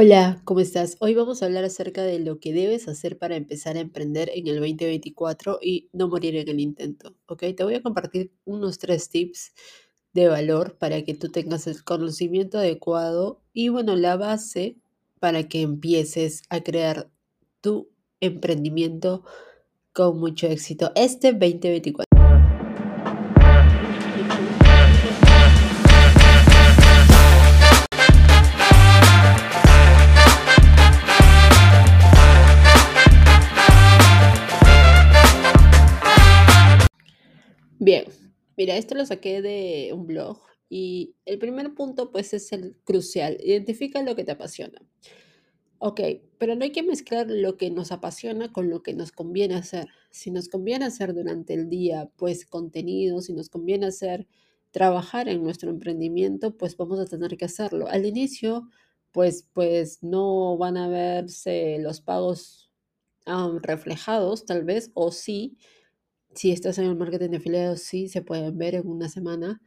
Hola, ¿cómo estás? Hoy vamos a hablar acerca de lo que debes hacer para empezar a emprender en el 2024 y no morir en el intento, ¿ok? Te voy a compartir unos tres tips de valor para que tú tengas el conocimiento adecuado y, bueno, la base para que empieces a crear tu emprendimiento con mucho éxito este 2024. Mira, esto lo saqué de un blog y el primer punto pues es el crucial. Identifica lo que te apasiona. Ok, pero no hay que mezclar lo que nos apasiona con lo que nos conviene hacer. Si nos conviene hacer durante el día pues contenido, si nos conviene hacer trabajar en nuestro emprendimiento, pues vamos a tener que hacerlo. Al inicio pues pues no van a verse los pagos reflejados tal vez o sí si estás en el marketing de afiliados, sí se pueden ver en una semana,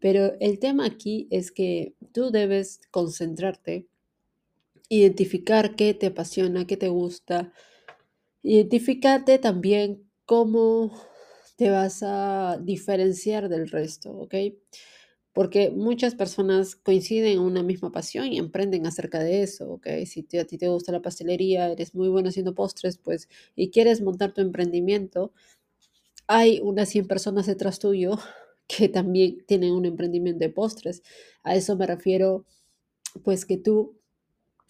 pero el tema aquí es que tú debes concentrarte, identificar qué te apasiona, qué te gusta, identificarte también cómo te vas a diferenciar del resto, ¿ok? Porque muchas personas coinciden en una misma pasión y emprenden acerca de eso, ¿ok? Si a ti te gusta la pastelería, eres muy bueno haciendo postres, pues, y quieres montar tu emprendimiento, hay unas 100 personas detrás tuyo que también tienen un emprendimiento de postres. A eso me refiero, pues que tú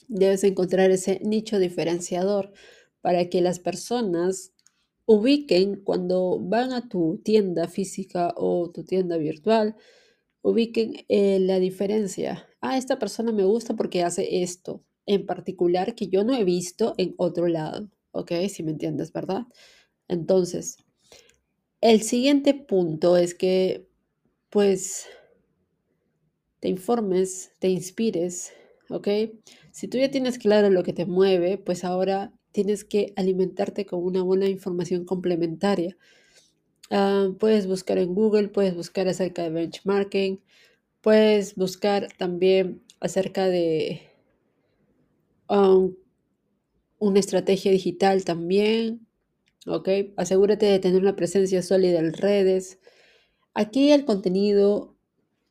debes encontrar ese nicho diferenciador para que las personas ubiquen cuando van a tu tienda física o tu tienda virtual, ubiquen eh, la diferencia. Ah, esta persona me gusta porque hace esto en particular que yo no he visto en otro lado. ¿Ok? Si me entiendes, ¿verdad? Entonces, el siguiente punto es que, pues, te informes, te inspires, ¿ok? Si tú ya tienes claro lo que te mueve, pues ahora tienes que alimentarte con una buena información complementaria. Ah, puedes buscar en Google, puedes buscar acerca de benchmarking, puedes buscar también acerca de um, una estrategia digital también, ¿ok? Asegúrate de tener una presencia sólida en redes. Aquí el contenido,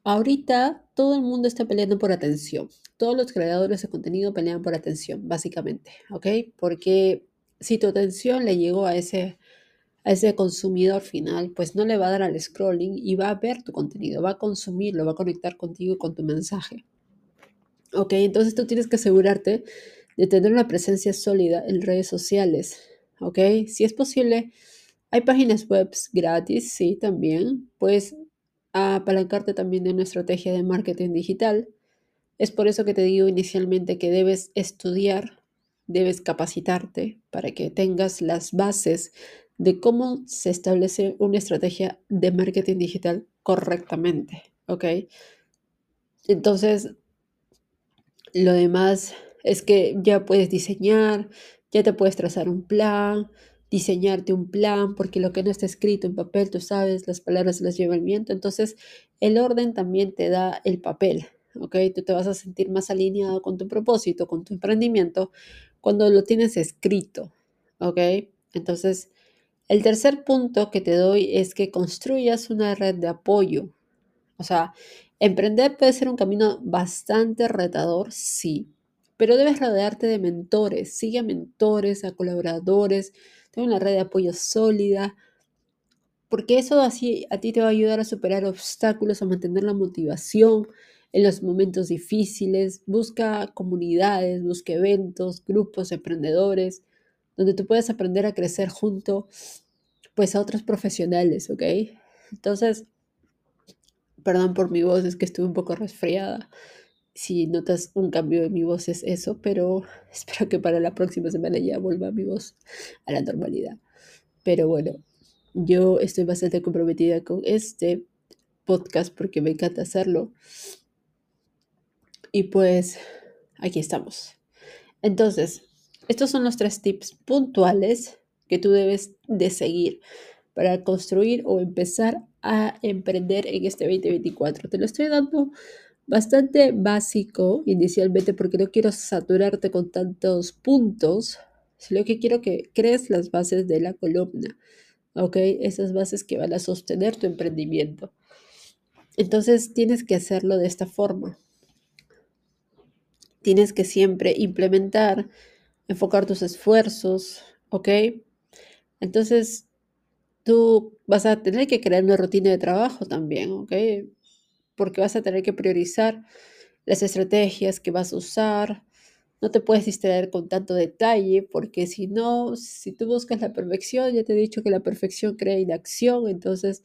ahorita todo el mundo está peleando por atención. Todos los creadores de contenido pelean por atención, básicamente, ¿ok? Porque si tu atención le llegó a ese, a ese consumidor final, pues no le va a dar al scrolling y va a ver tu contenido, va a consumirlo, va a conectar contigo y con tu mensaje. ¿Ok? Entonces tú tienes que asegurarte de tener una presencia sólida en redes sociales, ¿ok? Si es posible, hay páginas web gratis, sí, también. Puedes apalancarte también de una estrategia de marketing digital. Es por eso que te digo inicialmente que debes estudiar, debes capacitarte para que tengas las bases de cómo se establece una estrategia de marketing digital correctamente, ¿ok? Entonces, lo demás es que ya puedes diseñar, ya te puedes trazar un plan, diseñarte un plan, porque lo que no está escrito en papel, tú sabes, las palabras las lleva el viento. Entonces, el orden también te da el papel, ¿ok? Tú te vas a sentir más alineado con tu propósito, con tu emprendimiento, cuando lo tienes escrito, ¿ok? Entonces, el tercer punto que te doy es que construyas una red de apoyo. O sea, emprender puede ser un camino bastante retador, sí, pero debes rodearte de mentores, sigue a mentores, a colaboradores, ten una red de apoyo sólida, porque eso así a ti te va a ayudar a superar obstáculos, a mantener la motivación en los momentos difíciles. Busca comunidades, busca eventos, grupos, emprendedores, donde tú puedas aprender a crecer junto pues a otros profesionales, ¿ok? Entonces, perdón por mi voz, es que estuve un poco resfriada si notas un cambio en mi voz es eso, pero espero que para la próxima semana ya vuelva mi voz a la normalidad. Pero bueno, yo estoy bastante comprometida con este podcast porque me encanta hacerlo. Y pues aquí estamos. Entonces, estos son los tres tips puntuales que tú debes de seguir para construir o empezar a emprender en este 2024. Te lo estoy dando bastante básico inicialmente porque no quiero saturarte con tantos puntos, sino que quiero que crees las bases de la columna, ¿ok? Esas bases que van a sostener tu emprendimiento. Entonces tienes que hacerlo de esta forma. Tienes que siempre implementar, enfocar tus esfuerzos, ¿ok? Entonces tú vas a tener que crear una rutina de trabajo también, ¿ok? Porque vas a tener que priorizar las estrategias que vas a usar. No te puedes distraer con tanto detalle, porque si no, si tú buscas la perfección, ya te he dicho que la perfección crea inacción, entonces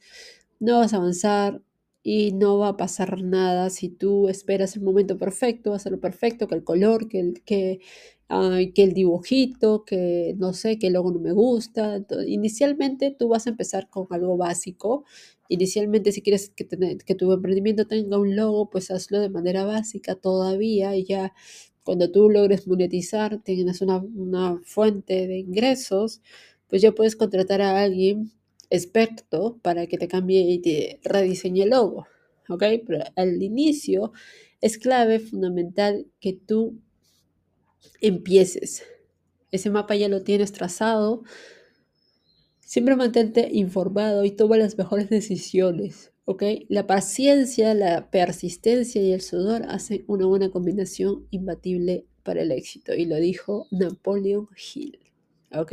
no vas a avanzar y no va a pasar nada si tú esperas el momento perfecto, va a ser lo perfecto, que el color, que el, que, que el dibujito, que no sé, que el logo no me gusta. inicialmente tú vas a empezar con algo básico Inicialmente, si quieres que, que tu emprendimiento tenga un logo, pues hazlo de manera básica todavía y ya cuando tú logres monetizar, tienes una, una fuente de ingresos, pues ya puedes contratar a alguien experto para que te cambie y te rediseñe el logo. ¿Ok? Pero al inicio es clave, fundamental que tú empieces. Ese mapa ya lo tienes trazado, Siempre mantente informado y toma las mejores decisiones, ¿ok? La paciencia, la persistencia y el sudor hacen una buena combinación imbatible para el éxito. Y lo dijo Napoleon Hill, ¿ok?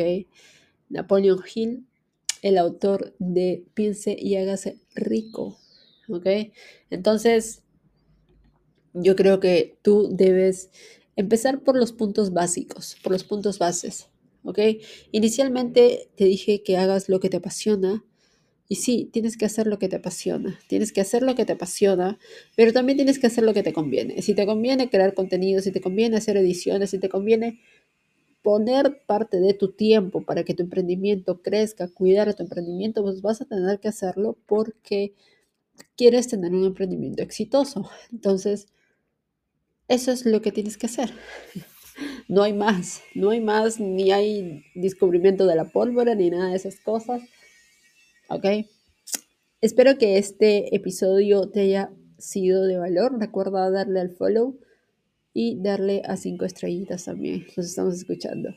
Napoleon Hill, el autor de Piense y hágase rico, ¿ok? Entonces, yo creo que tú debes empezar por los puntos básicos, por los puntos bases. ¿ok? Inicialmente te dije que hagas lo que te apasiona. Y sí, tienes que hacer lo que te apasiona. Tienes que hacer lo que te apasiona, pero también tienes que hacer lo que te conviene. Si te conviene crear contenido, si te conviene hacer ediciones, si te conviene poner parte de tu tiempo para que tu emprendimiento crezca, cuidar a tu emprendimiento, pues vas a tener que hacerlo porque quieres tener un emprendimiento exitoso. Entonces, eso es lo que tienes que hacer. No hay más, no hay más, ni hay descubrimiento de la pólvora, ni nada de esas cosas. ¿Ok? Espero que este episodio te haya sido de valor. Recuerda darle al follow y darle a cinco estrellitas también. Nos estamos escuchando.